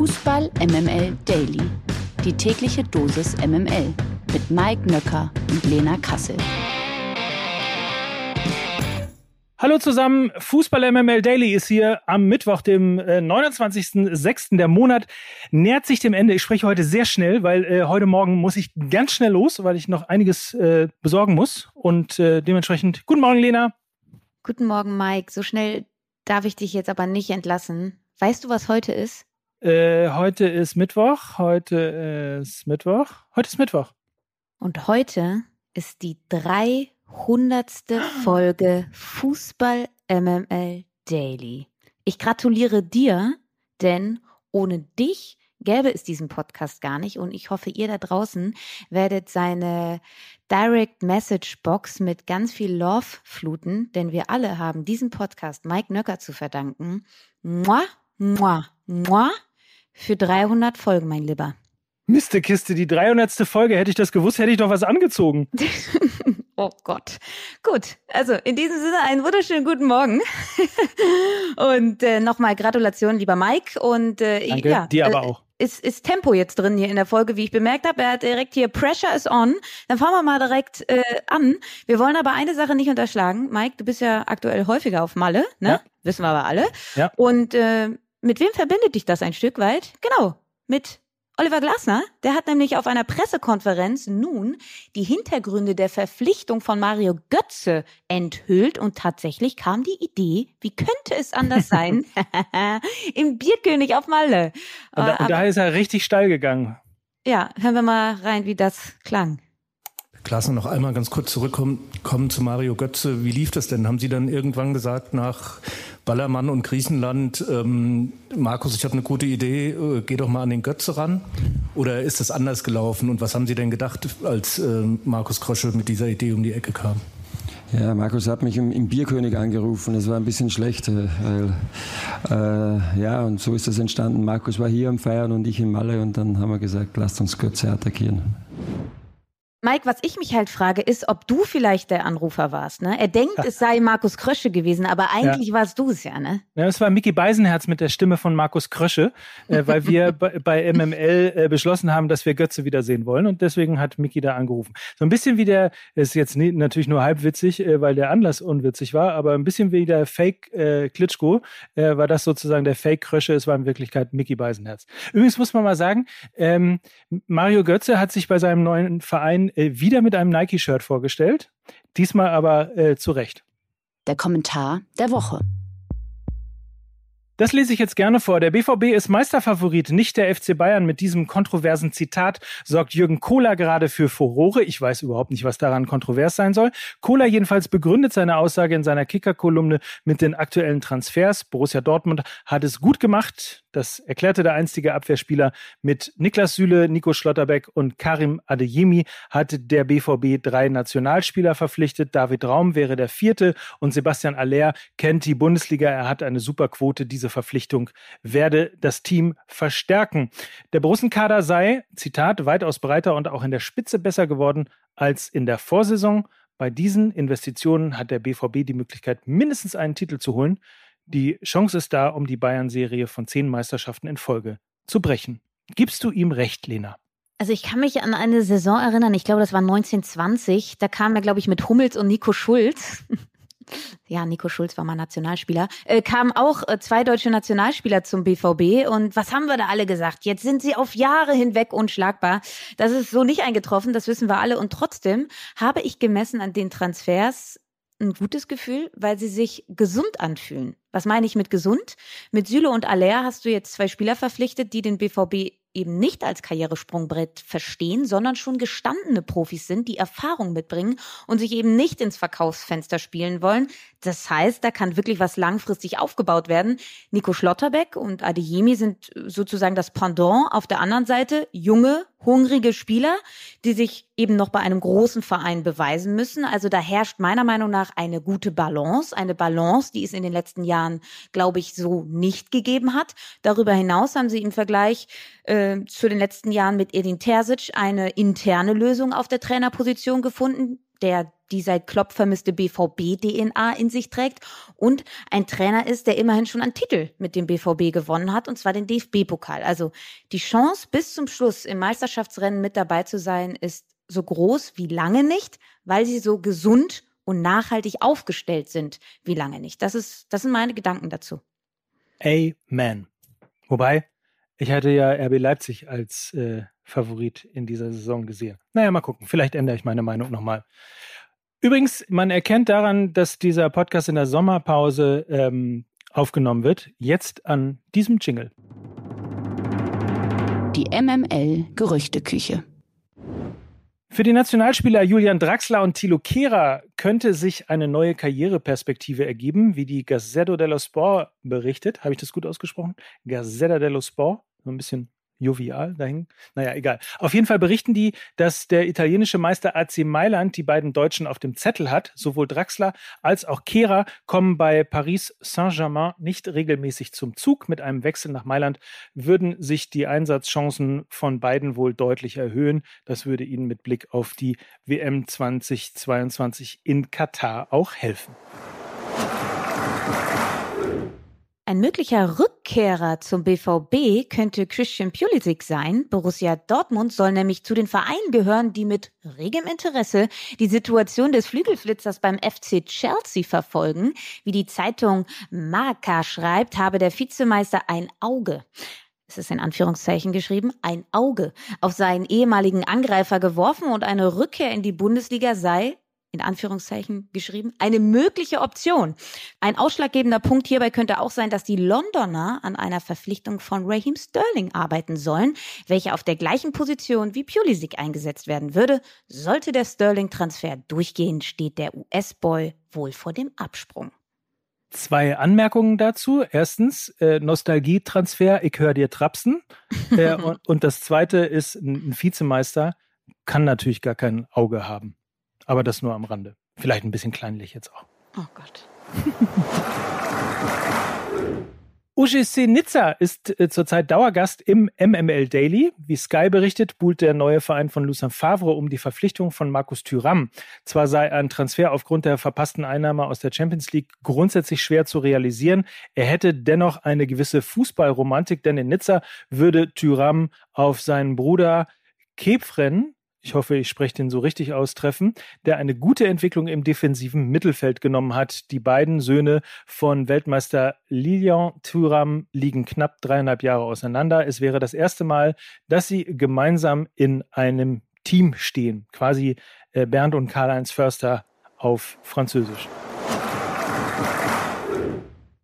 Fußball MML Daily. Die tägliche Dosis MML mit Mike Nöcker und Lena Kassel. Hallo zusammen, Fußball MML Daily ist hier am Mittwoch, dem äh, 29.06. Der Monat nähert sich dem Ende. Ich spreche heute sehr schnell, weil äh, heute Morgen muss ich ganz schnell los, weil ich noch einiges äh, besorgen muss. Und äh, dementsprechend, guten Morgen, Lena. Guten Morgen, Mike. So schnell darf ich dich jetzt aber nicht entlassen. Weißt du, was heute ist? Äh, heute ist Mittwoch. Heute ist Mittwoch. Heute ist Mittwoch. Und heute ist die 300. Folge Fußball MML Daily. Ich gratuliere dir, denn ohne dich gäbe es diesen Podcast gar nicht und ich hoffe, ihr da draußen werdet seine Direct Message Box mit ganz viel Love fluten, denn wir alle haben diesen Podcast Mike Nöcker zu verdanken. Mua, mua, mua für 300 Folgen, mein Lieber. Mistekiste, die 300. Folge. Hätte ich das gewusst, hätte ich doch was angezogen. oh Gott. Gut, also in diesem Sinne einen wunderschönen guten Morgen. und äh, nochmal Gratulation, lieber Mike. Und äh, Danke, ja, dir aber äh, auch. Ist, ist Tempo jetzt drin hier in der Folge, wie ich bemerkt habe. Er hat direkt hier Pressure is on. Dann fangen wir mal direkt äh, an. Wir wollen aber eine Sache nicht unterschlagen. Mike, du bist ja aktuell häufiger auf Malle, ne? Ja. Wissen wir aber alle. Ja. Und äh, mit wem verbindet dich das ein Stück weit? Genau, mit Oliver Glasner, der hat nämlich auf einer Pressekonferenz nun die Hintergründe der Verpflichtung von Mario Götze enthüllt und tatsächlich kam die Idee, wie könnte es anders sein, im Bierkönig auf Malle. Und da, Äh, und da ist er richtig steil gegangen. ja, hören wir mal rein, wie das klang. Klasse, noch einmal ganz kurz zurückkommen kommen zu Mario Götze. Wie lief das denn? Haben Sie dann irgendwann gesagt nach Ballermann und Griechenland, ähm, Markus, ich habe eine gute Idee, äh, geh doch mal an den Götze ran? Oder ist das anders gelaufen? Und was haben Sie denn gedacht, als äh, Markus Krösche mit dieser Idee um die Ecke kam? Ja, Markus hat mich im, im Bierkönig angerufen. Das war ein bisschen schlecht, äh, weil äh, ja und so ist das entstanden. Markus war hier am Feiern und ich in Malle und dann haben wir gesagt, lasst uns Götze attackieren. Mike, was ich mich halt frage, ist, ob du vielleicht der Anrufer warst. Ne? Er denkt, es sei Markus Krösche gewesen, aber eigentlich warst du es ja, ne? Ja, das war Mickey Beisenherz mit der Stimme von Markus Krösche, äh, weil wir bei, bei MML äh, beschlossen haben, dass wir Götze wiedersehen wollen und deswegen hat Mickey da angerufen. So ein bisschen wie der, ist jetzt nie, natürlich nur halb witzig, äh, weil der Anlass unwitzig war, aber ein bisschen wie der Fake äh, Klitschko äh, war das sozusagen der Fake Krösche, es war in Wirklichkeit Mickey Beisenherz. Übrigens muss man mal sagen, ähm, Mario Götze hat sich bei seinem neuen Verein äh, wieder mit einem Nike-Shirt vorgestellt, diesmal aber äh, zu Recht. Der Kommentar der Woche. Das lese ich jetzt gerne vor. Der BVB ist Meisterfavorit, nicht der FC Bayern. Mit diesem kontroversen Zitat sorgt Jürgen Kohler gerade für Furore. Ich weiß überhaupt nicht, was daran kontrovers sein soll. Kohler jedenfalls begründet seine Aussage in seiner Kicker-Kolumne mit den aktuellen Transfers. Borussia Dortmund hat es gut gemacht. Das erklärte der einstige Abwehrspieler. Mit Niklas Süle, Nico Schlotterbeck und Karim Adeyemi hat der BVB drei Nationalspieler verpflichtet. David Raum wäre der vierte und Sebastian Aller kennt die Bundesliga. Er hat eine super Quote. Diese Verpflichtung werde das Team verstärken. Der Borussenkader sei, Zitat, weitaus breiter und auch in der Spitze besser geworden als in der Vorsaison. Bei diesen Investitionen hat der BVB die Möglichkeit, mindestens einen Titel zu holen. Die Chance ist da, um die Bayern-Serie von zehn Meisterschaften in Folge zu brechen. Gibst du ihm recht, Lena? Also ich kann mich an eine Saison erinnern, ich glaube, das war 1920. Da kam er, glaube ich, mit Hummels und Nico Schulz. Ja, Nico Schulz war mal Nationalspieler. Äh, kamen auch äh, zwei deutsche Nationalspieler zum BVB. Und was haben wir da alle gesagt? Jetzt sind sie auf Jahre hinweg unschlagbar. Das ist so nicht eingetroffen, das wissen wir alle. Und trotzdem habe ich gemessen an den Transfers ein gutes Gefühl, weil sie sich gesund anfühlen. Was meine ich mit gesund? Mit Süle und Aller hast du jetzt zwei Spieler verpflichtet, die den BVB eben nicht als Karrieresprungbrett verstehen, sondern schon gestandene Profis sind, die Erfahrung mitbringen und sich eben nicht ins Verkaufsfenster spielen wollen. Das heißt, da kann wirklich was langfristig aufgebaut werden. Nico Schlotterbeck und Adeyemi sind sozusagen das Pendant. Auf der anderen Seite junge, hungrige Spieler, die sich eben noch bei einem großen Verein beweisen müssen. Also da herrscht meiner Meinung nach eine gute Balance, eine Balance, die es in den letzten Jahren, glaube ich, so nicht gegeben hat. Darüber hinaus haben sie im Vergleich äh, zu den letzten Jahren mit Edin Terzic eine interne Lösung auf der Trainerposition gefunden, der die seit Klopp vermisste BVB-DNA in sich trägt und ein Trainer ist, der immerhin schon einen Titel mit dem BVB gewonnen hat, und zwar den DFB-Pokal. Also die Chance, bis zum Schluss im Meisterschaftsrennen mit dabei zu sein, ist so groß wie lange nicht, weil sie so gesund und nachhaltig aufgestellt sind wie lange nicht. Das ist, das sind meine Gedanken dazu. Amen. Wobei, ich hatte ja RB Leipzig als äh, Favorit in dieser Saison gesehen. Naja, mal gucken. Vielleicht ändere ich meine Meinung nochmal. Übrigens, man erkennt daran, dass dieser Podcast in der Sommerpause ähm, aufgenommen wird. Jetzt an diesem Jingle. Die MML Gerüchteküche. Für die Nationalspieler Julian Draxler und Thilo Kehrer könnte sich eine neue Karriereperspektive ergeben, wie die Gazzetta dello Sport berichtet. Habe ich das gut ausgesprochen? Gazzetta dello Sport. So ein bisschen jovial dahin. Naja, egal. Auf jeden Fall berichten die, dass der italienische Meister AC Mailand die beiden Deutschen auf dem Zettel hat. Sowohl Draxler als auch Kehrer kommen bei Paris Saint-Germain nicht regelmäßig zum Zug. Mit einem Wechsel nach Mailand würden sich die Einsatzchancen von beiden wohl deutlich erhöhen. Das würde ihnen mit Blick auf die WM 2022 in Katar auch helfen. Ein möglicher Rückkehrer zum BVB könnte Christian Pulisic sein. Borussia Dortmund soll nämlich zu den Vereinen gehören, die mit regem Interesse die Situation des Flügelflitzers beim FC Chelsea verfolgen. Wie die Zeitung Marca schreibt, habe der Vizemeister ein Auge es ist in Anführungszeichen geschrieben, ein Auge auf seinen ehemaligen Angreifer geworfen und eine Rückkehr in die Bundesliga sei in Anführungszeichen geschrieben, eine mögliche Option. Ein ausschlaggebender Punkt hierbei könnte auch sein, dass die Londoner an einer Verpflichtung von Raheem Sterling arbeiten sollen, welcher auf der gleichen Position wie Pulisic eingesetzt werden würde. Sollte der Sterling-Transfer durchgehen, steht der US-Boy wohl vor dem Absprung. Zwei Anmerkungen dazu. Erstens, äh, Nostalgietransfer, ich höre dir trapsen. äh, und, und das zweite ist, ein Vizemeister kann natürlich gar kein Auge haben. Aber das nur am Rande. Vielleicht ein bisschen kleinlich jetzt auch. Oh Gott. UGC Nizza ist äh, zurzeit Dauergast im MML Daily. Wie Sky berichtet, buhlt der neue Verein von Lucien Favre um die Verpflichtung von Markus Thüram. Zwar sei ein Transfer aufgrund der verpassten Einnahme aus der Champions League grundsätzlich schwer zu realisieren, er hätte dennoch eine gewisse Fußballromantik, denn in Nizza würde Thüram auf seinen Bruder Kepfren, ich hoffe, ich spreche den so richtig aus, treffen, der eine gute Entwicklung im defensiven Mittelfeld genommen hat. Die beiden Söhne von Weltmeister Lilian Thuram liegen knapp dreieinhalb Jahre auseinander. Es wäre das erste Mal, dass sie gemeinsam in einem Team stehen. Quasi äh, Bernd und Karl-Heinz Förster auf Französisch.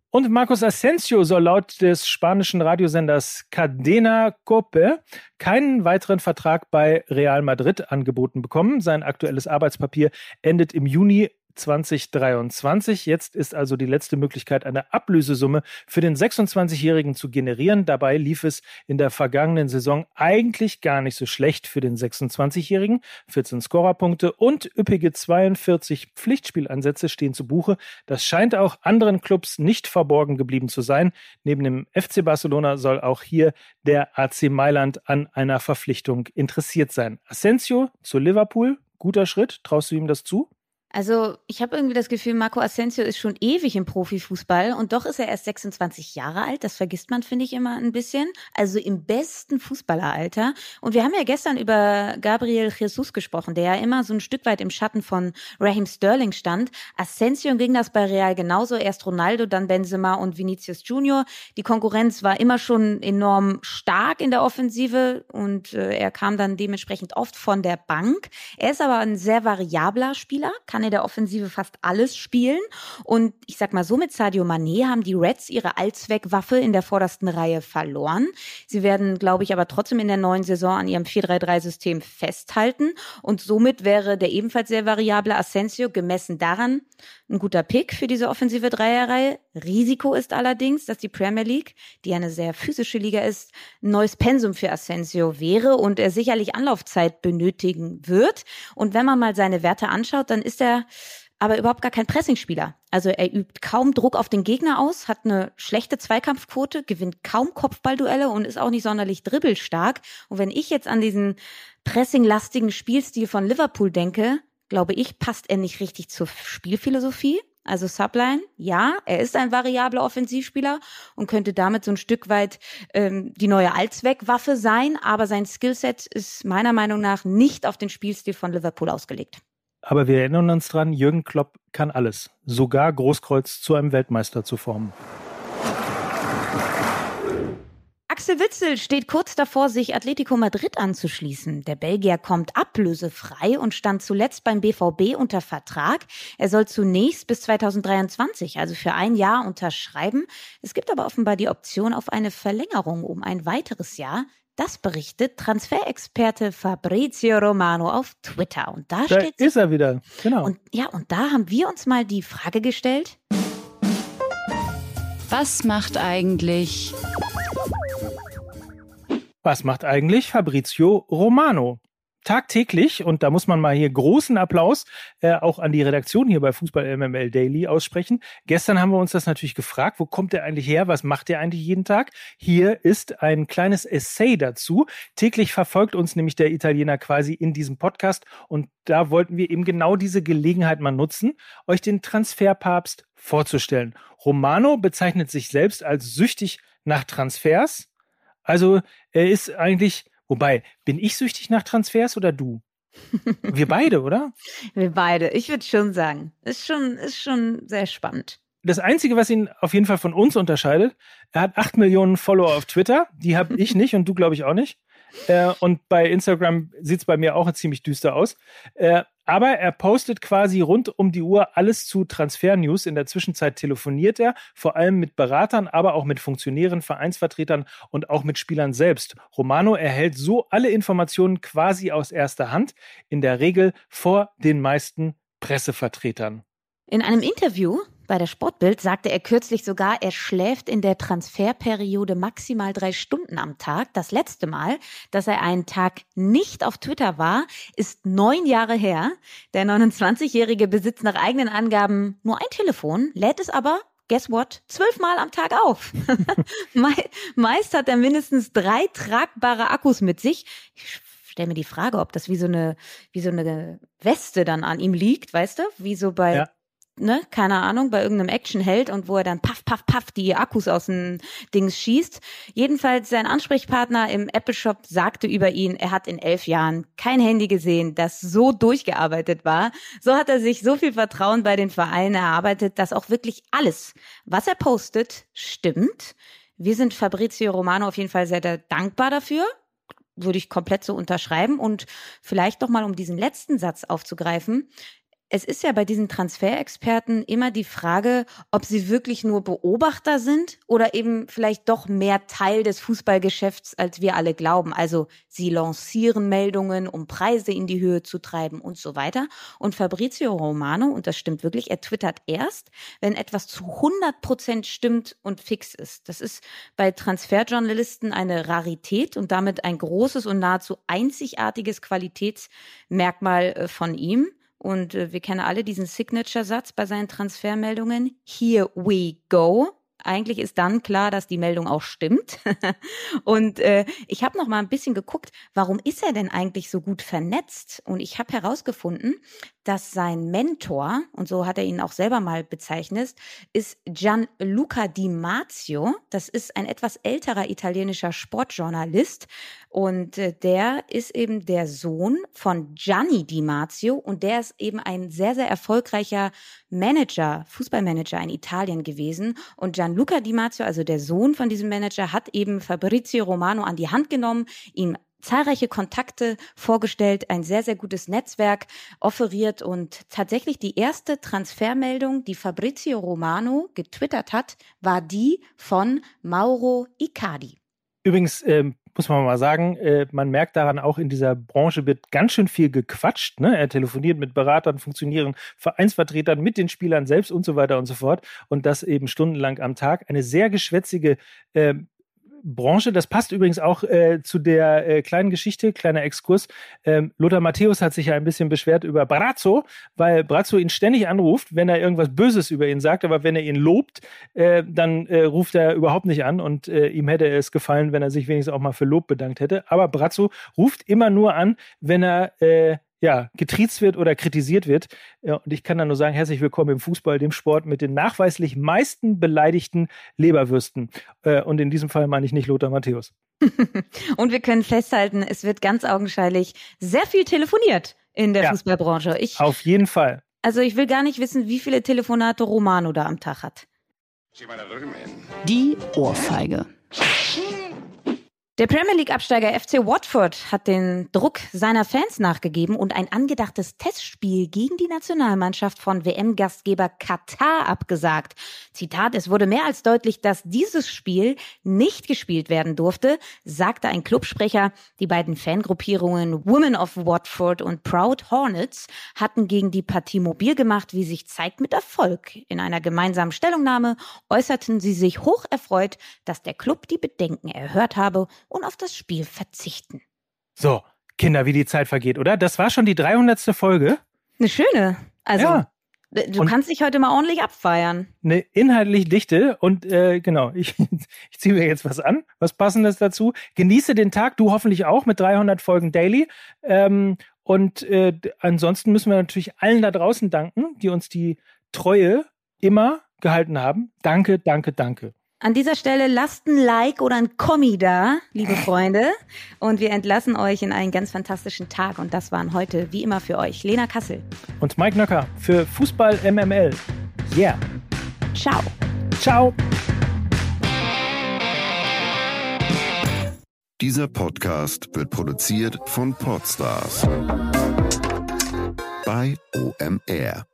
Und Marcos Asensio soll laut des spanischen Radiosenders Cadena Cope keinen weiteren Vertrag bei Real Madrid angeboten bekommen. Sein aktuelles Arbeitspapier endet im Juni 2023. Jetzt ist also die letzte Möglichkeit, eine Ablösesumme für den 26-Jährigen zu generieren. Dabei lief es in der vergangenen Saison eigentlich gar nicht so schlecht für den 26-Jährigen. 14 Scorerpunkte und üppige 42 Pflichtspielansätze stehen zu Buche. Das scheint auch anderen Clubs nicht verborgen geblieben zu sein. Neben dem FC Barcelona soll auch hier der AC Mailand an einer Verpflichtung interessiert sein. Asensio zu Liverpool, guter Schritt. Traust du ihm das zu? Also ich habe irgendwie das Gefühl, Marco Asensio ist schon ewig im Profifußball und doch ist er erst 26 Jahre alt. Das vergisst man, finde ich, immer ein bisschen. Also im besten Fußballeralter. Und wir haben ja gestern über Gabriel Jesus gesprochen, der ja immer so ein Stück weit im Schatten von Raheem Sterling stand. Asensio ging das bei Real genauso. Erst Ronaldo, dann Benzema und Vinicius Junior. Die Konkurrenz war immer schon enorm stark in der Offensive und äh, er kam dann dementsprechend oft von der Bank. Er ist aber ein sehr variabler Spieler, kann in der Offensive fast alles spielen. Und ich sag mal so, mit Sadio Mané haben die Reds ihre Allzweckwaffe in der vordersten Reihe verloren. Sie werden, glaube ich, aber trotzdem in der neuen Saison an ihrem 4-3-3-System festhalten. Und somit wäre der ebenfalls sehr variable Asensio gemessen daran ein guter Pick für diese offensive Dreierreihe. Risiko ist allerdings, dass die Premier League, die eine sehr physische Liga ist, ein neues Pensum für Asensio wäre und er sicherlich Anlaufzeit benötigen wird. Und wenn man mal seine Werte anschaut, dann ist er aber überhaupt gar kein Pressingspieler. Also er übt kaum Druck auf den Gegner aus, hat eine schlechte Zweikampfquote, gewinnt kaum Kopfballduelle und ist auch nicht sonderlich dribbelstark. Und wenn ich jetzt an diesen pressinglastigen Spielstil von Liverpool denke, glaube ich, passt er nicht richtig zur Spielphilosophie. Also Subline, ja, er ist ein variabler Offensivspieler und könnte damit so ein Stück weit ähm, die neue Allzweckwaffe sein, aber sein Skillset ist meiner Meinung nach nicht auf den Spielstil von Liverpool ausgelegt. Aber wir erinnern uns dran, Jürgen Klopp kann alles, sogar Großkreuz zu einem Weltmeister zu formen. Axel Witzel steht kurz davor, sich Atletico Madrid anzuschließen. Der Belgier kommt ablösefrei und stand zuletzt beim BVB unter Vertrag. Er soll zunächst bis 2023, also für ein Jahr, unterschreiben. Es gibt aber offenbar die Option auf eine Verlängerung um ein weiteres Jahr. Das berichtet Transferexperte Fabrizio Romano auf Twitter. Und da, da steht ist er wieder. Genau. Und ja, und da haben wir uns mal die Frage gestellt. Was macht eigentlich was macht eigentlich Fabrizio Romano? Tagtäglich, und da muss man mal hier großen Applaus äh, auch an die Redaktion hier bei Fußball MML Daily aussprechen. Gestern haben wir uns das natürlich gefragt, wo kommt der eigentlich her, was macht der eigentlich jeden Tag? Hier ist ein kleines Essay dazu. Täglich verfolgt uns nämlich der Italiener quasi in diesem Podcast und da wollten wir eben genau diese Gelegenheit mal nutzen, euch den Transferpapst vorzustellen. Romano bezeichnet sich selbst als süchtig nach Transfers also er ist eigentlich, wobei, bin ich süchtig nach Transfers oder du? Wir beide, oder? Wir beide. Ich würde schon sagen. Ist schon, ist schon sehr spannend. Das Einzige, was ihn auf jeden Fall von uns unterscheidet, er hat acht Millionen Follower auf Twitter. Die habe ich nicht und du, glaube ich, auch nicht. Äh, und bei Instagram sieht es bei mir auch ziemlich düster aus. Äh, aber er postet quasi rund um die Uhr alles zu Transfer-News. In der Zwischenzeit telefoniert er, vor allem mit Beratern, aber auch mit Funktionären, Vereinsvertretern und auch mit Spielern selbst. Romano erhält so alle Informationen quasi aus erster Hand, in der Regel vor den meisten Pressevertretern. In einem Interview bei der Sportbild sagte er kürzlich sogar, er schläft in der Transferperiode maximal drei Stunden am Tag. Das letzte Mal, dass er einen Tag nicht auf Twitter war, ist neun Jahre her. Der 29-Jährige besitzt nach eigenen Angaben nur ein Telefon, lädt es aber guess what? Zwölfmal am Tag auf. Meist hat er mindestens drei tragbare Akkus mit sich. Ich stelle mir die Frage, ob das wie so eine, wie so eine Weste dann an ihm liegt, weißt du? Wie so bei ja ne, keine Ahnung, bei irgendeinem Actionheld und wo er dann paff, paff, paff die Akkus aus dem Dings schießt. Jedenfalls sein Ansprechpartner im Apple Shop sagte über ihn, er hat in elf Jahren kein Handy gesehen, das so durchgearbeitet war. So hat er sich so viel Vertrauen bei den Vereinen erarbeitet, dass auch wirklich alles, was er postet, stimmt. Wir sind Fabrizio Romano auf jeden Fall sehr dankbar dafür würde ich komplett so unterschreiben und vielleicht noch mal um diesen letzten Satz aufzugreifen es ist ja bei diesen Transferexperten immer die Frage, ob sie wirklich nur Beobachter sind oder eben vielleicht doch mehr Teil des Fußballgeschäfts, als wir alle glauben. Also sie lancieren Meldungen, um Preise in die Höhe zu treiben und so weiter. Und Fabrizio Romano, und das stimmt wirklich, er twittert erst, wenn etwas zu 100 Prozent stimmt und fix ist. Das ist bei Transferjournalisten eine Rarität und damit ein großes und nahezu einzigartiges Qualitätsmerkmal äh, von ihm. Und äh, wir kennen alle diesen Signature-Satz bei seinen Transfermeldungen. Here we go eigentlich ist dann klar, dass die Meldung auch stimmt. und äh, ich habe noch mal ein bisschen geguckt, warum ist er denn eigentlich so gut vernetzt? Und ich habe herausgefunden, dass sein Mentor, und so hat er ihn auch selber mal bezeichnet, ist Gianluca Di Marzio. Das ist ein etwas älterer italienischer Sportjournalist. Und äh, der ist eben der Sohn von Gianni Di Marzio. Und der ist eben ein sehr, sehr erfolgreicher Manager, Fußballmanager in Italien gewesen. Und Gianluca Di Marzio, also der Sohn von diesem Manager, hat eben Fabrizio Romano an die Hand genommen, ihm zahlreiche Kontakte vorgestellt, ein sehr, sehr gutes Netzwerk offeriert und tatsächlich die erste Transfermeldung, die Fabrizio Romano getwittert hat, war die von Mauro Icardi. Übrigens ähm, muss man mal sagen, äh, man merkt daran auch in dieser Branche wird ganz schön viel gequatscht. Ne? Er telefoniert mit Beratern, Funktionieren, Vereinsvertretern, mit den Spielern selbst und so weiter und so fort. Und das eben stundenlang am Tag. Eine sehr geschwätzige äh, Branche. Das passt übrigens auch äh, zu der äh, kleinen Geschichte, kleiner Exkurs. Ähm, Lothar Matthäus hat sich ja ein bisschen beschwert über Brazzo, weil Brazzo ihn ständig anruft, wenn er irgendwas Böses über ihn sagt, aber wenn er ihn lobt, äh, dann äh, ruft er überhaupt nicht an und äh, ihm hätte es gefallen, wenn er sich wenigstens auch mal für Lob bedankt hätte. Aber Brazzo ruft immer nur an, wenn er äh, ja, getriezt wird oder kritisiert wird. Ja, und ich kann da nur sagen, herzlich willkommen im Fußball, dem Sport mit den nachweislich meisten beleidigten Leberwürsten. Äh, und in diesem Fall meine ich nicht Lothar Matthäus. und wir können festhalten, es wird ganz augenscheinlich sehr viel telefoniert in der ja, Fußballbranche. Ich, auf jeden Fall. Also ich will gar nicht wissen, wie viele Telefonate Romano da am Tag hat. Die Ohrfeige. Der Premier League-Absteiger FC Watford hat den Druck seiner Fans nachgegeben und ein angedachtes Testspiel gegen die Nationalmannschaft von WM-Gastgeber Katar abgesagt. Zitat, es wurde mehr als deutlich, dass dieses Spiel nicht gespielt werden durfte, sagte ein Clubsprecher. Die beiden Fangruppierungen Women of Watford und Proud Hornets hatten gegen die Partie mobil gemacht, wie sich zeigt, mit Erfolg. In einer gemeinsamen Stellungnahme äußerten sie sich hoch erfreut, dass der Club die Bedenken erhört habe und auf das Spiel verzichten. So, Kinder, wie die Zeit vergeht, oder? Das war schon die 300. Folge. Eine schöne. Also, ja. du und kannst dich heute mal ordentlich abfeiern. Eine inhaltlich dichte und äh, genau, ich, ich ziehe mir jetzt was an, was passendes dazu. Genieße den Tag, du hoffentlich auch mit 300 Folgen daily. Ähm, und äh, ansonsten müssen wir natürlich allen da draußen danken, die uns die Treue immer gehalten haben. Danke, danke, danke. An dieser Stelle lasst ein Like oder ein Kommi da, liebe Freunde. Und wir entlassen euch in einen ganz fantastischen Tag. Und das waren heute, wie immer, für euch Lena Kassel. Und Mike Nöcker für Fußball MML. Yeah. Ciao. Ciao. Dieser Podcast wird produziert von Podstars bei OMR.